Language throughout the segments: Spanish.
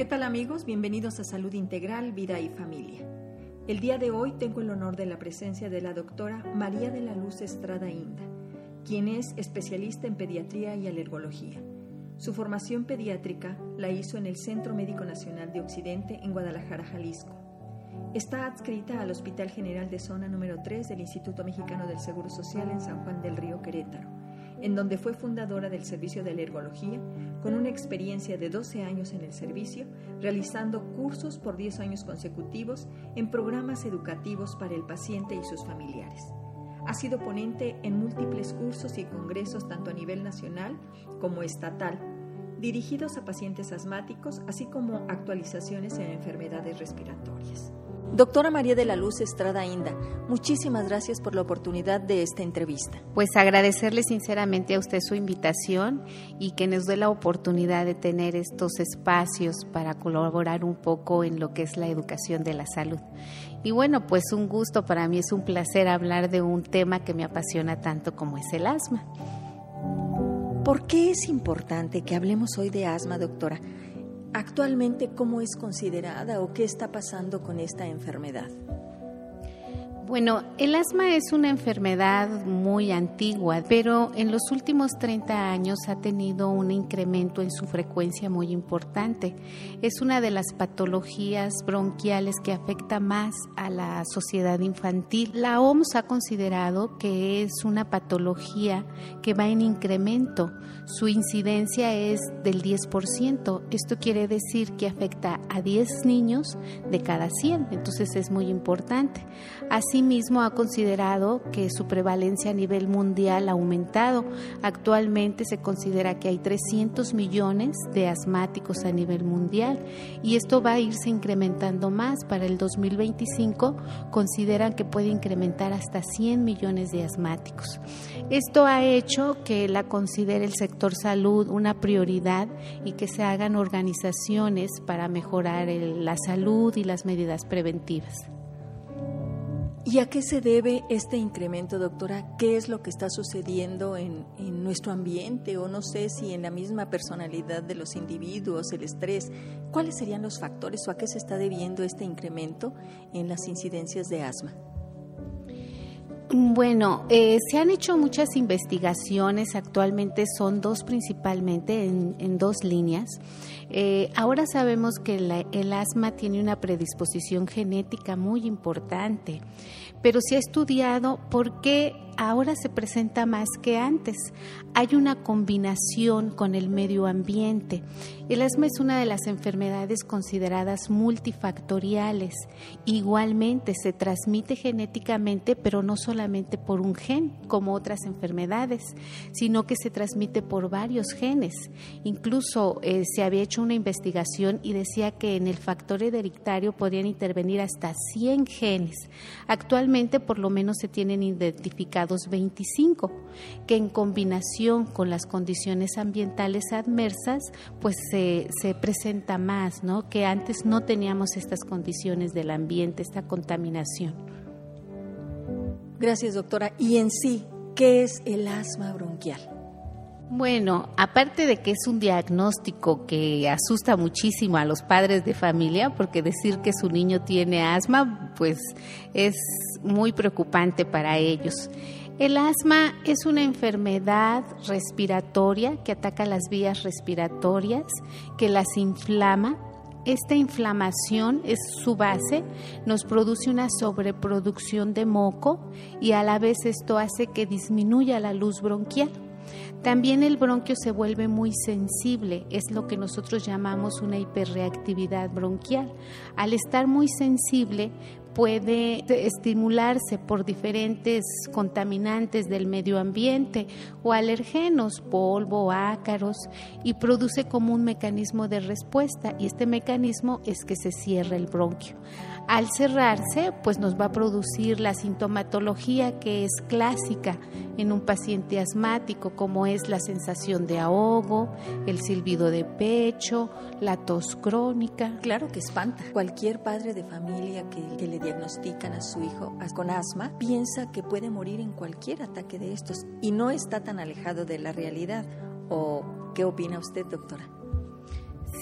¿Qué tal amigos? Bienvenidos a Salud Integral, Vida y Familia. El día de hoy tengo el honor de la presencia de la doctora María de la Luz Estrada Inda, quien es especialista en pediatría y alergología. Su formación pediátrica la hizo en el Centro Médico Nacional de Occidente en Guadalajara, Jalisco. Está adscrita al Hospital General de Zona número 3 del Instituto Mexicano del Seguro Social en San Juan del Río Querétaro, en donde fue fundadora del servicio de alergología, con una experiencia de 12 años en el servicio, realizando cursos por 10 años consecutivos en programas educativos para el paciente y sus familiares. Ha sido ponente en múltiples cursos y congresos tanto a nivel nacional como estatal, dirigidos a pacientes asmáticos, así como actualizaciones en enfermedades respiratorias. Doctora María de la Luz Estrada Inda, muchísimas gracias por la oportunidad de esta entrevista. Pues agradecerle sinceramente a usted su invitación y que nos dé la oportunidad de tener estos espacios para colaborar un poco en lo que es la educación de la salud. Y bueno, pues un gusto para mí, es un placer hablar de un tema que me apasiona tanto como es el asma. ¿Por qué es importante que hablemos hoy de asma, doctora? Actualmente, ¿cómo es considerada o qué está pasando con esta enfermedad? Bueno, el asma es una enfermedad muy antigua, pero en los últimos 30 años ha tenido un incremento en su frecuencia muy importante. Es una de las patologías bronquiales que afecta más a la sociedad infantil. La OMS ha considerado que es una patología que va en incremento. Su incidencia es del 10%. Esto quiere decir que afecta a 10 niños de cada 100, entonces es muy importante. Así Asimismo, ha considerado que su prevalencia a nivel mundial ha aumentado. Actualmente se considera que hay 300 millones de asmáticos a nivel mundial y esto va a irse incrementando más. Para el 2025 consideran que puede incrementar hasta 100 millones de asmáticos. Esto ha hecho que la considere el sector salud una prioridad y que se hagan organizaciones para mejorar la salud y las medidas preventivas. ¿Y a qué se debe este incremento, doctora? ¿Qué es lo que está sucediendo en, en, nuestro ambiente o no sé si en la misma personalidad de los individuos, el estrés? ¿Cuáles serían los factores o a qué se está debiendo este incremento en las incidencias de asma? Bueno, eh, se han hecho muchas investigaciones, actualmente son dos principalmente en, dos líneas. Eh, ahora sabemos que el asma tiene una predisposición genética muy importante, pero se ha estudiado por qué ahora se presenta más que antes. Hay una combinación con el medio ambiente. El asma es una de las enfermedades consideradas multifactoriales. Igualmente se transmite genéticamente, pero no solamente por un gen, como otras enfermedades, sino que se transmite por varios genes. Incluso eh, se había hecho una investigación y decía que en el factor hereditario podrían intervenir hasta 100 genes. Actualmente por lo menos se tienen identificados 25, que en combinación con las condiciones ambientales adversas, pues se, se presenta más, ¿no? Que antes no teníamos estas condiciones del ambiente, esta contaminación. Gracias, doctora. Y en sí, ¿qué es el asma bronquial? Bueno, aparte de que es un diagnóstico que asusta muchísimo a los padres de familia, porque decir que su niño tiene asma, pues es muy preocupante para ellos. El asma es una enfermedad respiratoria que ataca las vías respiratorias, que las inflama. Esta inflamación es su base, nos produce una sobreproducción de moco y a la vez esto hace que disminuya la luz bronquial. También el bronquio se vuelve muy sensible, es lo que nosotros llamamos una hiperreactividad bronquial. Al estar muy sensible, puede estimularse por diferentes contaminantes del medio ambiente o alergenos, polvo, ácaros, y produce como un mecanismo de respuesta y este mecanismo es que se cierra el bronquio. Al cerrarse, pues nos va a producir la sintomatología que es clásica en un paciente asmático, como es la sensación de ahogo, el silbido de pecho, la tos crónica. Claro que espanta. Cualquier padre de familia que, le diagnostican a su hijo con asma piensa que puede morir en cualquier ataque de estos y no está tan alejado de la realidad. ¿O qué opina usted, doctora?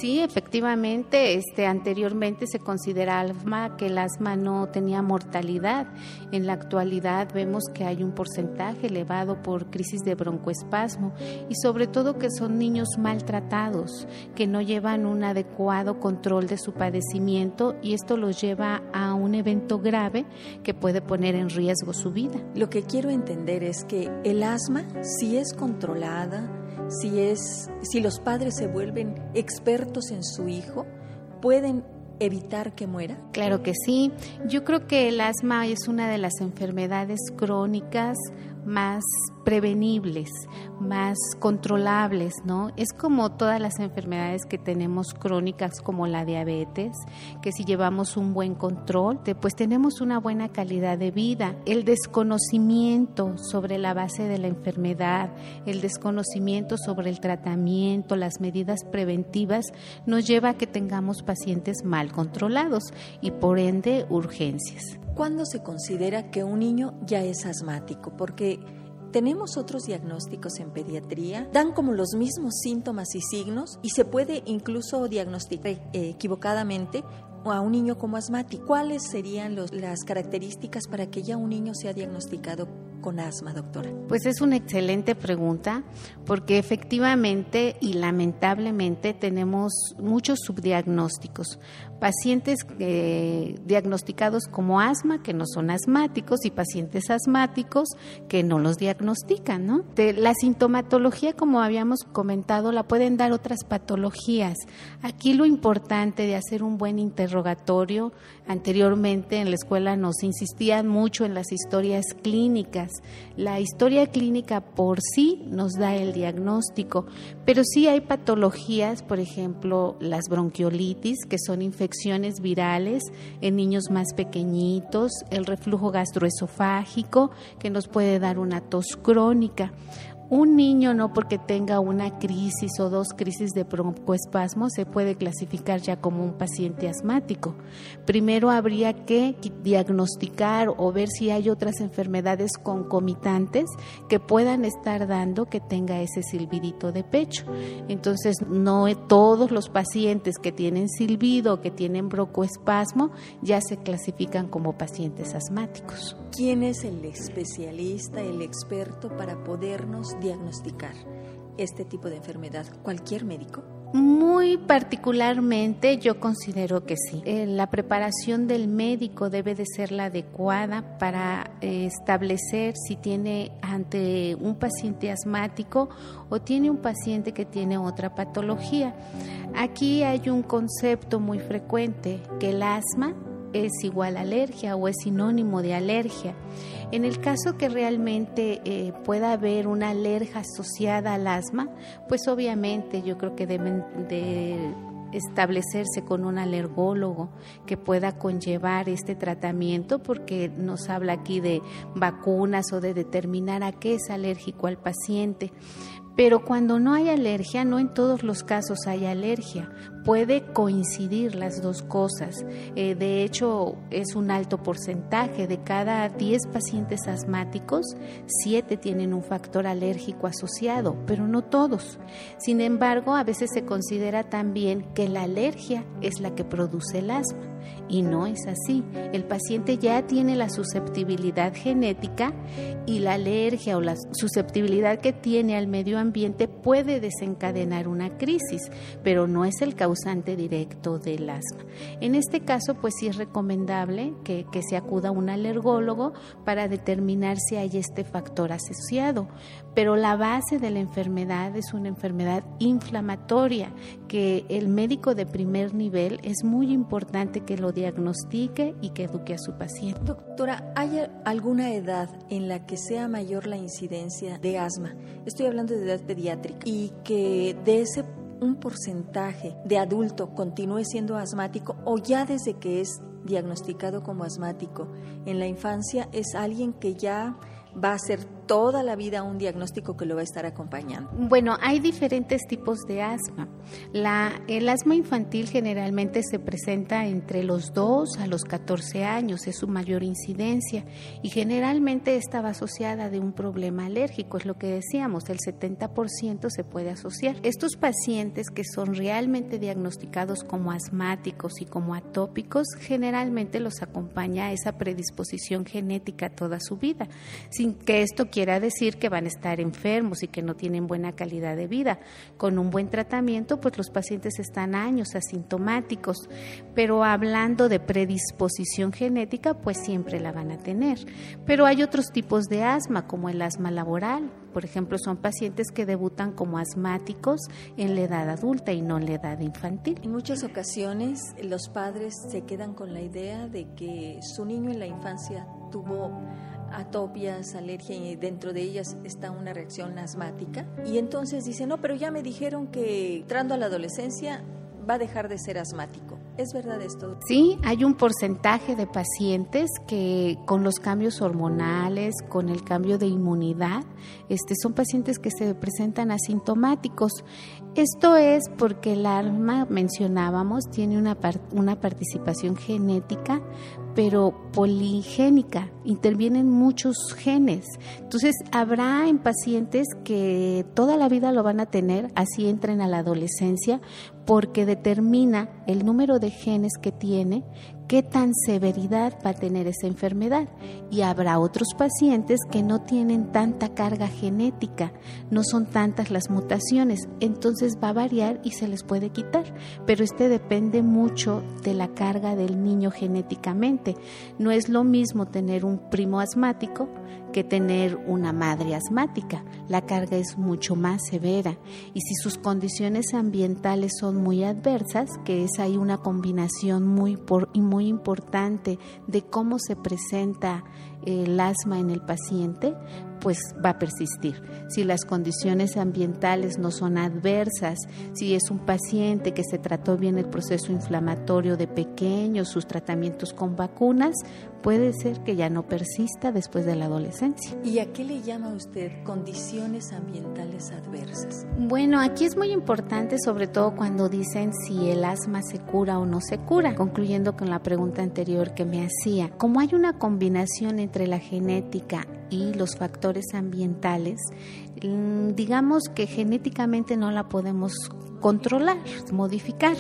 Sí, efectivamente, este anteriormente se consideraba que el asma no tenía mortalidad. En la actualidad vemos que hay un porcentaje elevado por crisis de broncoespasmo y sobre todo que son niños maltratados, que no llevan un adecuado control de su padecimiento y esto los lleva a un evento grave que puede poner en riesgo su vida. Lo que quiero entender es que el asma si es controlada, si, es, si los padres se vuelven expertos en su hijo, pueden evitar que muera? Claro que sí. Yo creo que el asma es una de las enfermedades crónicas más prevenibles, más controlables, ¿no? Es como todas las enfermedades que tenemos crónicas como la diabetes, que si llevamos un buen control, pues tenemos una buena calidad de vida. El desconocimiento sobre la base de la enfermedad, el desconocimiento sobre el tratamiento, las medidas preventivas, nos lleva a que tengamos pacientes mal controlados y por ende urgencias. ¿Cuándo se considera que un niño ya es asmático? Porque tenemos otros diagnósticos en pediatría, dan como los mismos síntomas y signos y se puede incluso diagnosticar equivocadamente a un niño como asmático. ¿Cuáles serían las características para que ya un niño sea diagnosticado con asma, doctora? Pues es una excelente pregunta porque efectivamente y lamentablemente tenemos muchos subdiagnósticos. Pacientes eh, diagnosticados como asma que no son asmáticos y pacientes asmáticos que no los diagnostican, ¿no? la sintomatología, como habíamos comentado, la pueden dar otras patologías. Aquí lo importante de hacer un buen interrogatorio, anteriormente en la escuela nos insistían mucho en las historias clínicas la historia clínica por sí nos da el diagnóstico, pero sí hay patologías, por ejemplo, las bronquiolitis, que son infecciones virales en niños más pequeñitos, el reflujo gastroesofágico, que nos puede dar una tos crónica. Un niño no porque tenga una crisis o dos crisis de broncoespasmo se puede clasificar ya como un paciente asmático. Primero habría que diagnosticar o ver si hay otras enfermedades concomitantes que puedan estar dando que tenga ese silbidito de pecho. Entonces, no todos los pacientes que tienen silbido que tienen broncoespasmo ya se clasifican como pacientes asmáticos. ¿Quién es el especialista, el experto para podernos diagnosticar este tipo de enfermedad? ¿Cualquier médico? Muy particularmente yo considero que sí. Eh, la preparación del médico debe de ser la adecuada para eh, establecer si tiene ante un paciente asmático o tiene un paciente que tiene otra patología. Aquí hay un concepto muy frecuente que el asma es igual a alergia o es sinónimo de alergia. En el caso que realmente eh, pueda haber una alergia asociada al asma, pues obviamente yo creo que deben de establecerse con un alergólogo que pueda conllevar este tratamiento porque nos habla aquí de vacunas o de determinar a qué es alérgico al paciente. Pero cuando no hay alergia, no en todos los casos hay alergia. Puede coincidir las dos cosas. Eh, de hecho, es un alto porcentaje. De cada 10 pacientes asmáticos, 7 tienen un factor alérgico asociado, pero no todos. Sin embargo, a veces se considera también que la alergia es la que produce el asma. Y no es así. El paciente ya tiene la susceptibilidad genética y la alergia o la susceptibilidad que tiene al medio ambiente puede desencadenar una crisis, pero no es el causante directo del asma. En este caso, pues sí es recomendable que, que se acuda a un alergólogo para determinar si hay este factor asociado. Pero la base de la enfermedad es una enfermedad inflamatoria que el médico de primer nivel es muy importante que lo diagnostique y que eduque a su paciente. Doctora, ¿hay alguna edad en la que sea mayor la incidencia de asma? Estoy hablando de edad pediátrica y que de ese un porcentaje de adulto continúe siendo asmático o ya desde que es diagnosticado como asmático en la infancia es alguien que ya va a ser toda la vida un diagnóstico que lo va a estar acompañando? Bueno, hay diferentes tipos de asma. La, el asma infantil generalmente se presenta entre los 2 a los 14 años, es su mayor incidencia y generalmente estaba asociada de un problema alérgico, es lo que decíamos, el 70% se puede asociar. Estos pacientes que son realmente diagnosticados como asmáticos y como atópicos, generalmente los acompaña esa predisposición genética toda su vida, sin que esto quiera decir que van a estar enfermos y que no tienen buena calidad de vida. Con un buen tratamiento, pues los pacientes están años asintomáticos, pero hablando de predisposición genética, pues siempre la van a tener. Pero hay otros tipos de asma, como el asma laboral. Por ejemplo, son pacientes que debutan como asmáticos en la edad adulta y no en la edad infantil. En muchas ocasiones los padres se quedan con la idea de que su niño en la infancia tuvo atopias, alergia y dentro de ellas está una reacción asmática. Y entonces dice, no, pero ya me dijeron que entrando a la adolescencia va a dejar de ser asmático. ¿Es verdad esto? Sí, hay un porcentaje de pacientes que con los cambios hormonales, con el cambio de inmunidad, este, son pacientes que se presentan asintomáticos. Esto es porque el arma, mencionábamos, tiene una, una participación genética, pero poligénica, intervienen muchos genes. Entonces, habrá en pacientes que toda la vida lo van a tener, así entren a la adolescencia, porque determina el número de genes que tiene, qué tan severidad va a tener esa enfermedad. Y habrá otros pacientes que no tienen tanta carga genética, no son tantas las mutaciones, entonces va a variar y se les puede quitar. Pero este depende mucho de la carga del niño genéticamente. No es lo mismo tener un primo asmático que tener una madre asmática. La carga es mucho más severa y si sus condiciones ambientales son muy adversas, que es ahí una combinación muy, por, muy importante de cómo se presenta el asma en el paciente, pues va a persistir. Si las condiciones ambientales no son adversas, si es un paciente que se trató bien el proceso inflamatorio de pequeño, sus tratamientos con vacunas, puede ser que ya no persista después de la adolescencia. ¿Y a qué le llama usted condiciones ambientales adversas? Bueno, aquí es muy importante sobre todo cuando dicen si el asma se cura o no se cura, concluyendo con la pregunta anterior que me hacía. Como hay una combinación entre la genética y los factores ambientales, mm, digamos que genéticamente no la podemos controlar, modificar,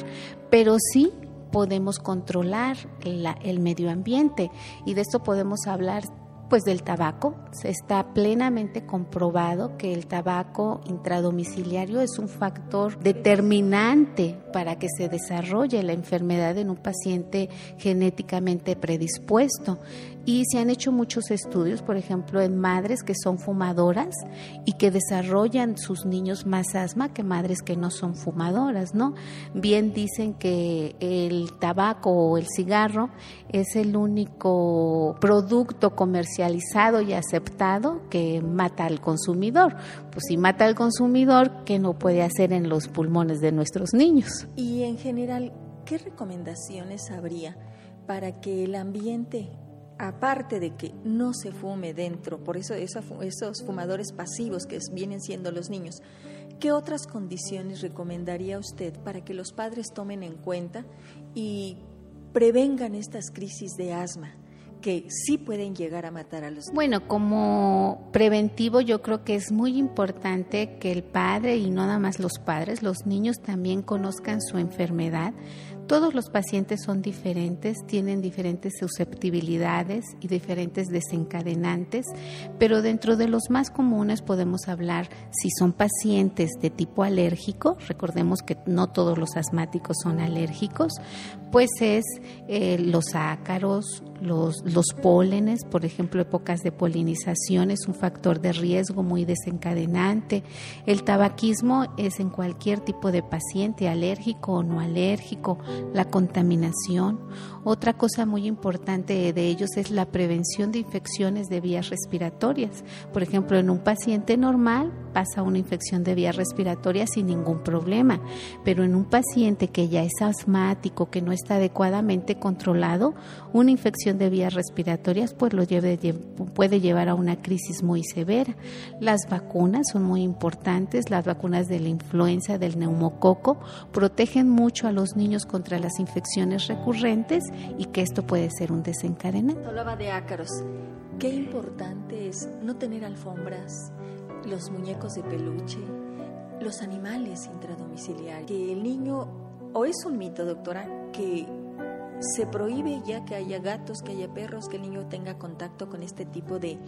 pero sí podemos controlar el medio ambiente y de esto podemos hablar pues del tabaco. Está plenamente comprobado que el tabaco intradomiciliario es un factor determinante para que se desarrolle la enfermedad en un paciente genéticamente predispuesto. Y se han hecho muchos estudios, por ejemplo, en madres que son fumadoras y que desarrollan sus niños más asma que madres que no son fumadoras, ¿no? Bien dicen que el tabaco o el cigarro es el único producto comercializado y aceptado que mata al consumidor. Pues si mata al consumidor, ¿qué no puede hacer en los pulmones de nuestros niños? Y en general, ¿qué recomendaciones habría para que el ambiente aparte de que no se fume dentro, por eso esos fumadores pasivos que vienen siendo los niños, ¿qué otras condiciones recomendaría usted para que los padres tomen en cuenta y prevengan estas crisis de asma? que sí pueden llegar a matar a los niños. Bueno, como preventivo yo creo que es muy importante que el padre y no nada más los padres, los niños también conozcan su enfermedad, todos los pacientes son diferentes, tienen diferentes susceptibilidades y diferentes desencadenantes, pero dentro de los más comunes podemos hablar si son pacientes de tipo alérgico, recordemos que no todos los asmáticos son alérgicos, pues es eh, los ácaros, los, los pólenes, por ejemplo, épocas de polinización es un factor de riesgo muy desencadenante. El tabaquismo es en cualquier tipo de paciente, alérgico o no alérgico, la contaminación. Otra cosa muy importante de ellos es la prevención de infecciones de vías respiratorias. Por ejemplo, en un paciente normal pasa una infección de vía respiratoria sin ningún problema, pero en un paciente que ya es asmático, que no está adecuadamente controlado, una infección de vías respiratorias pues lo puede llevar a una crisis muy severa. Las vacunas son muy importantes, las vacunas de la influenza, del neumococo, protegen mucho a los niños contra las infecciones recurrentes y que esto puede ser un desencadenante. Hablaba de ácaros. Qué importante es no tener alfombras, los muñecos de peluche, los animales intradomiciliarios. Que el niño, o es un mito, doctora, que se prohíbe ya que haya gatos, que haya perros, que el niño tenga contacto con este tipo de,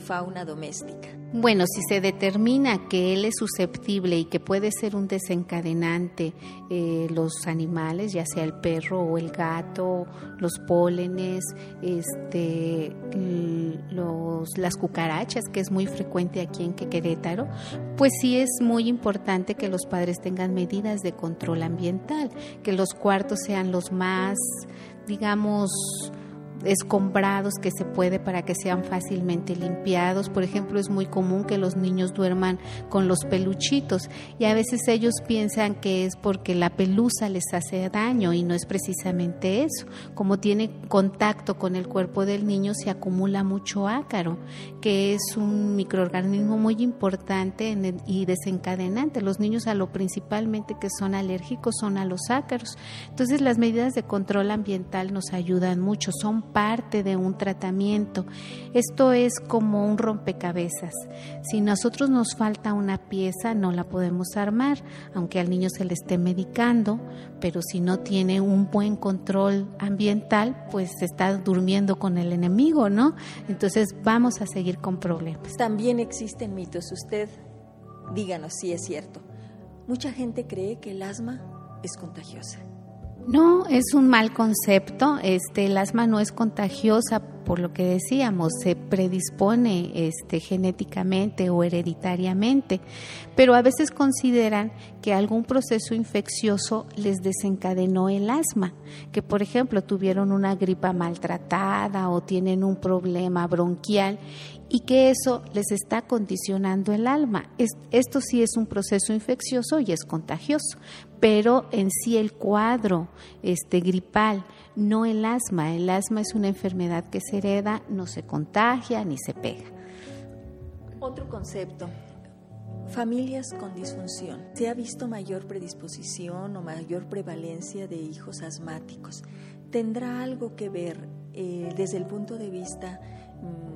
fauna doméstica. Bueno, si se determina que él es susceptible y que puede ser un desencadenante eh, los animales, ya sea el perro o el gato, los pólenes, este, los, las cucarachas, que es muy frecuente aquí en Querétaro, pues sí es muy importante que los padres tengan medidas de control ambiental, que los cuartos sean los más digamos, escombrados que se puede para que sean fácilmente limpiados. Por ejemplo, es muy común que los niños duerman con los peluchitos y a veces ellos piensan que es porque la pelusa les hace daño y no es precisamente eso. Como tiene contacto con el cuerpo del niño se acumula mucho ácaro, que es un microorganismo muy importante y desencadenante. Los niños a lo principalmente que son alérgicos son a los ácaros. Entonces las medidas de control ambiental nos ayudan mucho, son parte de un tratamiento. Esto es como un rompecabezas. Si nosotros nos falta una pieza, no la podemos armar, aunque al niño se le esté medicando, pero si no tiene un buen control ambiental, pues está durmiendo con el enemigo, ¿no? Entonces vamos a seguir con problemas. También existen mitos. Usted, díganos si es cierto. Mucha gente cree que el asma es contagiosa. No, es un mal concepto. Este, el asma no es contagiosa por lo que decíamos, se predispone este, genéticamente o hereditariamente, pero a veces consideran que algún proceso infeccioso les desencadenó el asma, que por ejemplo tuvieron una gripa maltratada o tienen un problema bronquial y que eso les está condicionando el alma. Esto sí es un proceso infeccioso y es contagioso, pero en sí el cuadro este, gripal, no el asma. El asma es una enfermedad que se hereda, no se contagia ni se pega. Otro concepto, familias con disfunción. ¿Se ha visto mayor predisposición o mayor prevalencia de hijos asmáticos? ¿Tendrá algo que ver eh, desde el punto de vista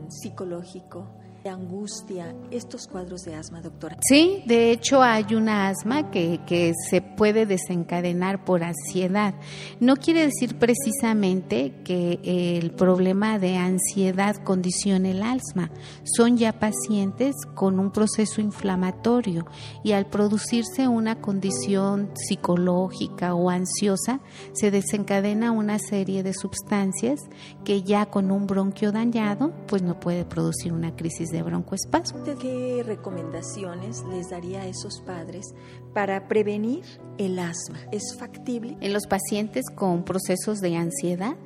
mm, psicológico? angustia estos cuadros de asma, doctora? Sí, de hecho hay una asma que, que se puede desencadenar por ansiedad. No quiere decir precisamente que el problema de ansiedad condicione el asma. Son ya pacientes con un proceso inflamatorio y al producirse una condición psicológica o ansiosa, se desencadena una serie de sustancias que ya con un bronquio dañado, pues no puede producir una crisis de broncoespasmo. ¿Qué recomendaciones les daría a esos padres para prevenir el asma? ¿Es factible? En los pacientes con procesos de ansiedad.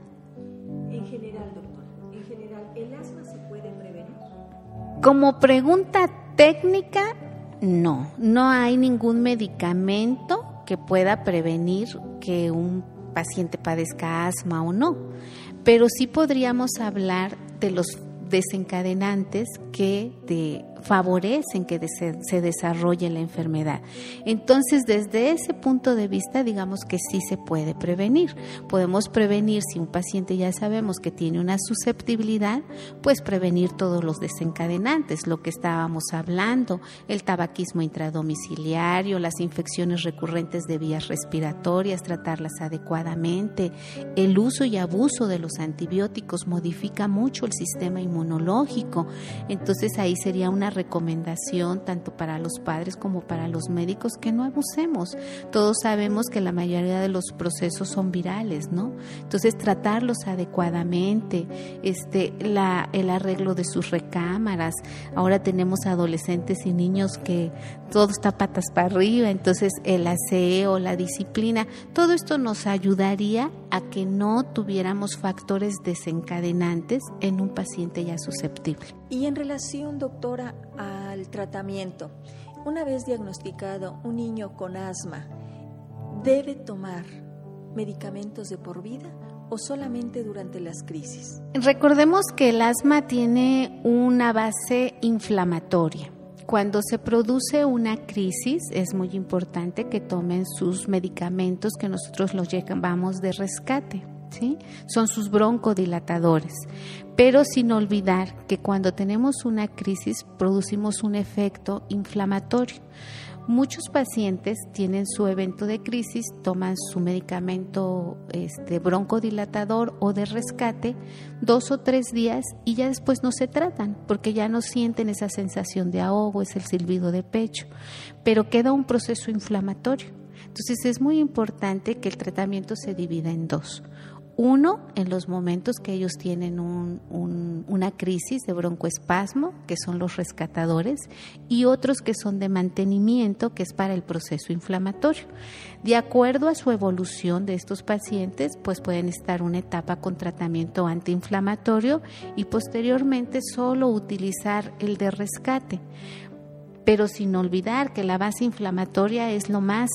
En general, doctora, en general, ¿el asma se puede prevenir? Como pregunta técnica, no, no hay ningún medicamento que pueda prevenir que un paciente padezca asma o no, pero sí podríamos hablar de los desencadenantes que de favorecen que se desarrolle la enfermedad. Entonces, desde ese punto de vista, digamos que sí se puede prevenir. Podemos prevenir si un paciente ya sabemos que tiene una susceptibilidad, pues prevenir todos los desencadenantes, lo que estábamos hablando, el tabaquismo intradomiciliario, las infecciones recurrentes de vías respiratorias, tratarlas adecuadamente, el uso y abuso de los antibióticos modifica mucho el sistema inmunológico. Entonces, ahí sería una recomendación tanto para los padres como para los médicos que no abusemos. Todos sabemos que la mayoría de los procesos son virales, ¿no? Entonces tratarlos adecuadamente, este, la, el arreglo de sus recámaras. Ahora tenemos adolescentes y niños que todo está patas para arriba, entonces el aseo, la disciplina, todo esto nos ayudaría a que no tuviéramos factores desencadenantes en un paciente ya susceptible. Y en relación, doctora, al tratamiento. Una vez diagnosticado un niño con asma, ¿debe tomar medicamentos de por vida o solamente durante las crisis? Recordemos que el asma tiene una base inflamatoria. Cuando se produce una crisis es muy importante que tomen sus medicamentos que nosotros los llamamos de rescate. Son sus broncodilatadores. Pero sin olvidar que cuando tenemos una crisis producimos un efecto inflamatorio. Muchos pacientes tienen su evento de crisis, toman su medicamento este, broncodilatador o de rescate dos o tres días y ya después no se tratan porque ya no sienten esa sensación de ahogo, es el silbido de pecho, pero queda un proceso inflamatorio. Entonces es muy importante que el tratamiento se divida en dos. Uno, en los momentos que ellos tienen una crisis de broncoespasmo, que son los rescatadores, y otros que son de mantenimiento, que es para el proceso inflamatorio. De acuerdo a su evolución de estos pacientes, pues pueden estar una etapa con tratamiento antiinflamatorio y posteriormente solo utilizar el de rescate pero sin olvidar que la base inflamatoria es lo más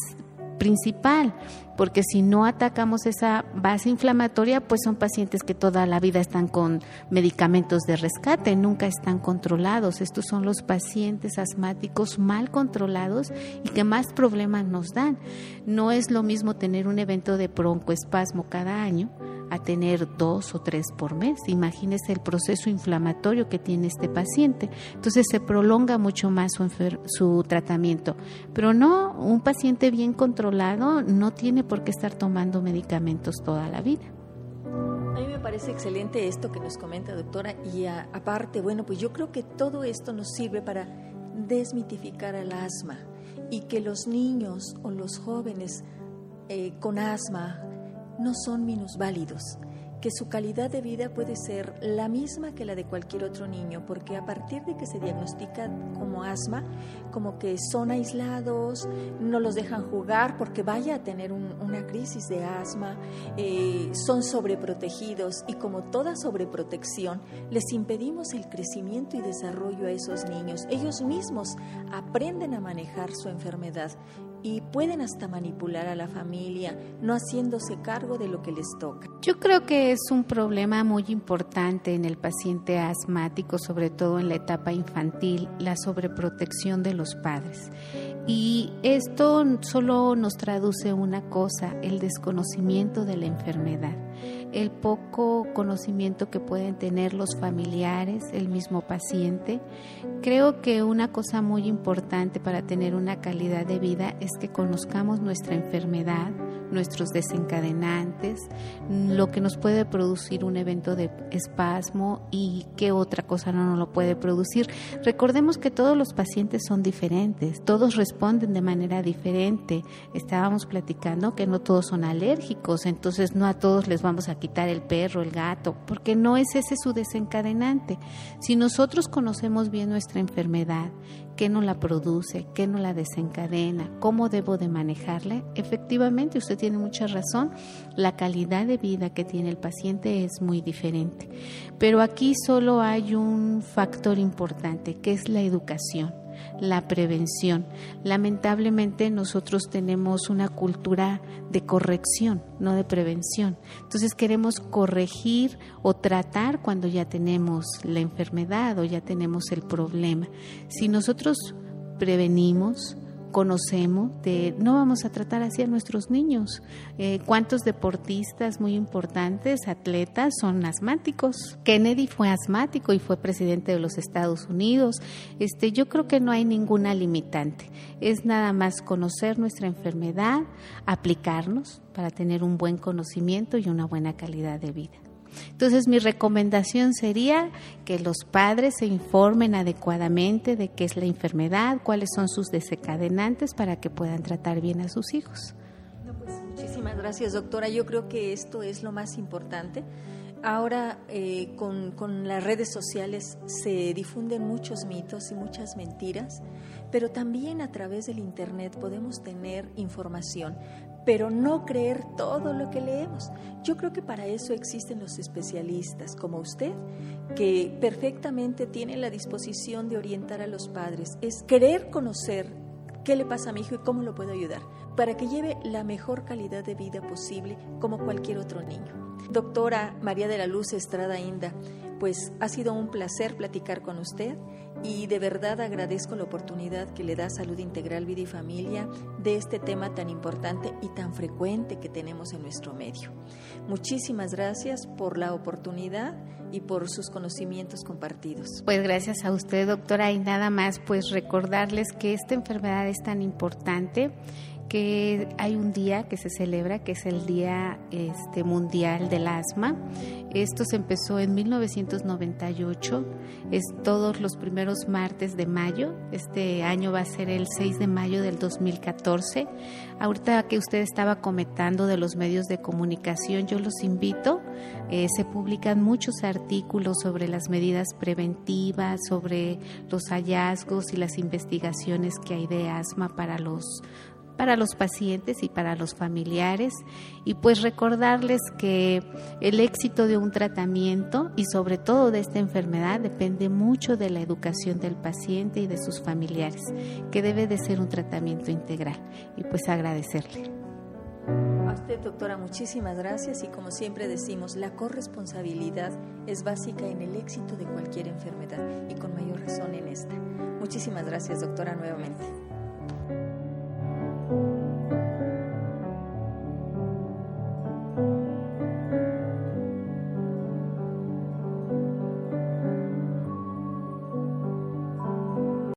principal, porque si no atacamos esa base inflamatoria, pues son pacientes que toda la vida están con medicamentos de rescate, nunca están controlados. Estos son los pacientes asmáticos mal controlados y que más problemas nos dan. No es lo mismo tener un evento de broncoespasmo cada año a tener dos o tres por mes. Imagínese el proceso inflamatorio que tiene este paciente. Entonces se prolonga mucho más su, su tratamiento. Pero no, un paciente bien controlado no tiene por qué estar tomando medicamentos toda la vida. A mí me parece excelente esto que nos comenta, doctora, y aparte, bueno, pues yo creo que todo esto nos sirve para desmitificar el asma y que los niños o los jóvenes eh, con asma, no son minusválidos, que su calidad de vida puede ser la misma que la de cualquier otro niño, porque a partir de que se diagnostica como asma, como que son aislados, no los dejan jugar porque vaya a tener una crisis de asma, eh, son sobreprotegidos y como toda sobreprotección, les impedimos el crecimiento y desarrollo a esos niños. Ellos mismos aprenden a manejar su enfermedad y pueden hasta manipular a la familia, no haciéndose cargo de lo que les toca. Yo creo que es un problema muy importante en el paciente asmático, sobre todo en la etapa infantil, la sobreprotección de los padres. Y esto solo nos traduce una cosa, el desconocimiento de la enfermedad, el poco conocimiento que pueden tener los familiares, el mismo paciente. Creo que una cosa muy importante para tener una calidad de vida es que conozcamos nuestra enfermedad, nuestros desencadenantes, lo que nos puede producir un evento de espasmo y qué otra cosa no nos lo puede producir. Recordemos que todos los pacientes son diferentes, todos responden de manera diferente. Estábamos platicando que no todos son alérgicos, entonces no a todos les vamos a quitar el perro, el gato, porque no es ese su desencadenante. Si nosotros conocemos bien nuestra enfermedad qué no la produce, qué no la desencadena, cómo debo de manejarla. Efectivamente, usted tiene mucha razón, la calidad de vida que tiene el paciente es muy diferente. Pero aquí solo hay un factor importante, que es la educación la prevención. Lamentablemente nosotros tenemos una cultura de corrección, no de prevención. Entonces queremos corregir o tratar cuando ya tenemos la enfermedad o ya tenemos el problema. Si nosotros prevenimos, conocemos, de no vamos a tratar así a nuestros niños. Eh, ¿Cuántos deportistas muy importantes, atletas, son asmáticos? Kennedy fue asmático y fue presidente de los Estados Unidos. Este, yo creo que no hay ninguna limitante. Es nada más conocer nuestra enfermedad, aplicarnos para tener un buen conocimiento y una buena calidad de vida. Entonces mi recomendación sería que los padres se informen adecuadamente de qué es la enfermedad, cuáles son sus desencadenantes para que puedan tratar bien a sus hijos. Pues, muchísimas gracias, doctora. Yo creo que esto es lo más importante. Ahora eh, con las redes sociales se difunden muchos mitos y muchas mentiras, pero también a través del Internet podemos tener información pero no creer todo lo que leemos. Yo creo que para eso existen los especialistas como usted, que perfectamente tienen la disposición de orientar a los padres. Es querer conocer qué le pasa a mi hijo y cómo lo puedo ayudar, para que lleve la mejor calidad de vida posible como cualquier otro niño. Doctora María de la Luz Estrada Inda, pues ha sido un placer platicar con usted y de verdad agradezco la oportunidad que le da Salud Integral Vida y Familia de este tema tan importante y tan frecuente que tenemos en nuestro medio. Muchísimas gracias por la oportunidad y por sus conocimientos compartidos. Pues gracias a usted, doctora, y nada más pues recordarles que esta enfermedad es tan importante que hay un día que se celebra, que es el Día este, Mundial del Asma. Esto se empezó en 1998, es todos los primeros martes de mayo. Este año va a ser el 6 de mayo del 2014. Ahorita que usted estaba comentando de los medios de comunicación, yo los invito. Eh, se publican muchos artículos sobre las medidas preventivas, sobre los hallazgos y las investigaciones que hay de asma para los para los pacientes y para los familiares y pues recordarles que el éxito de un tratamiento y sobre todo de esta enfermedad depende mucho de la educación del paciente y de sus familiares, que debe de ser un tratamiento integral y pues agradecerle. A usted, doctora, muchísimas gracias y como siempre decimos, la corresponsabilidad es básica en el éxito de cualquier enfermedad y con mayor razón en esta. Muchísimas gracias, doctora, nuevamente.